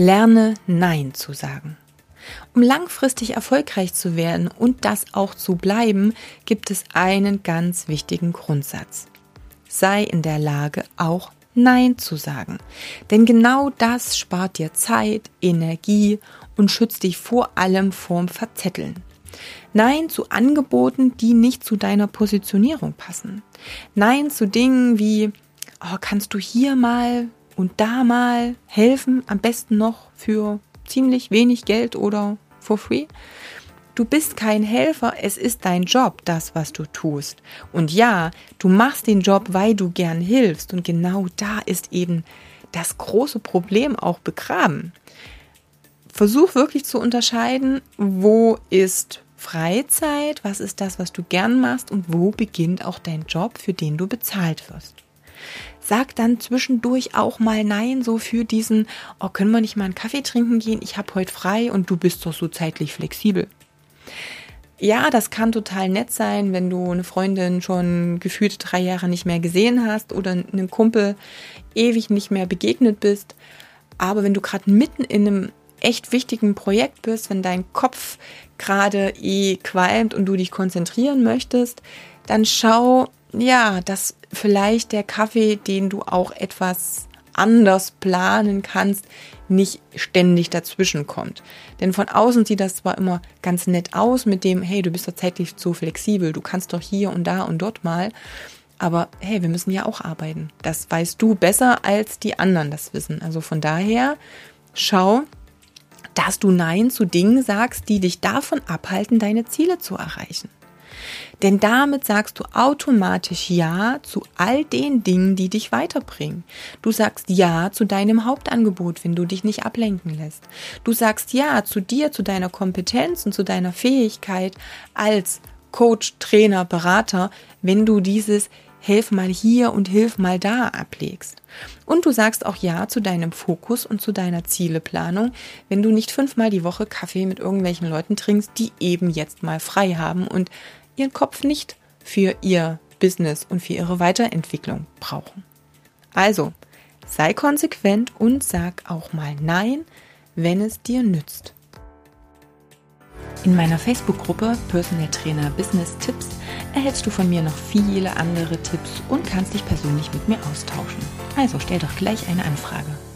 Lerne Nein zu sagen. Um langfristig erfolgreich zu werden und das auch zu bleiben, gibt es einen ganz wichtigen Grundsatz. Sei in der Lage, auch Nein zu sagen. Denn genau das spart dir Zeit, Energie und schützt dich vor allem vorm Verzetteln. Nein zu Angeboten, die nicht zu deiner Positionierung passen. Nein zu Dingen wie, oh, kannst du hier mal und da mal helfen, am besten noch für ziemlich wenig Geld oder for free. Du bist kein Helfer, es ist dein Job, das, was du tust. Und ja, du machst den Job, weil du gern hilfst. Und genau da ist eben das große Problem auch begraben. Versuch wirklich zu unterscheiden, wo ist Freizeit, was ist das, was du gern machst und wo beginnt auch dein Job, für den du bezahlt wirst. Sag dann zwischendurch auch mal Nein, so für diesen, oh, können wir nicht mal einen Kaffee trinken gehen? Ich habe heute frei und du bist doch so zeitlich flexibel. Ja, das kann total nett sein, wenn du eine Freundin schon gefühlt drei Jahre nicht mehr gesehen hast oder einem Kumpel ewig nicht mehr begegnet bist. Aber wenn du gerade mitten in einem echt wichtigen Projekt bist, wenn dein Kopf gerade eh qualmt und du dich konzentrieren möchtest, dann schau, ja, dass vielleicht der Kaffee, den du auch etwas anders planen kannst, nicht ständig dazwischen kommt. Denn von außen sieht das zwar immer ganz nett aus mit dem, hey, du bist doch zeitlich so flexibel, du kannst doch hier und da und dort mal. Aber hey, wir müssen ja auch arbeiten. Das weißt du besser als die anderen das wissen. Also von daher, schau, dass du Nein zu Dingen sagst, die dich davon abhalten, deine Ziele zu erreichen. Denn damit sagst du automatisch Ja zu all den Dingen, die dich weiterbringen. Du sagst Ja zu deinem Hauptangebot, wenn du dich nicht ablenken lässt. Du sagst Ja zu dir, zu deiner Kompetenz und zu deiner Fähigkeit als Coach, Trainer, Berater, wenn du dieses Hilf mal hier und hilf mal da ablegst. Und du sagst auch Ja zu deinem Fokus und zu deiner Zieleplanung, wenn du nicht fünfmal die Woche Kaffee mit irgendwelchen Leuten trinkst, die eben jetzt mal frei haben und ihren Kopf nicht für ihr Business und für ihre Weiterentwicklung brauchen. Also, sei konsequent und sag auch mal Nein, wenn es dir nützt. In meiner Facebook-Gruppe Personal Trainer Business Tipps erhältst du von mir noch viele andere Tipps und kannst dich persönlich mit mir austauschen. Also stell doch gleich eine Anfrage.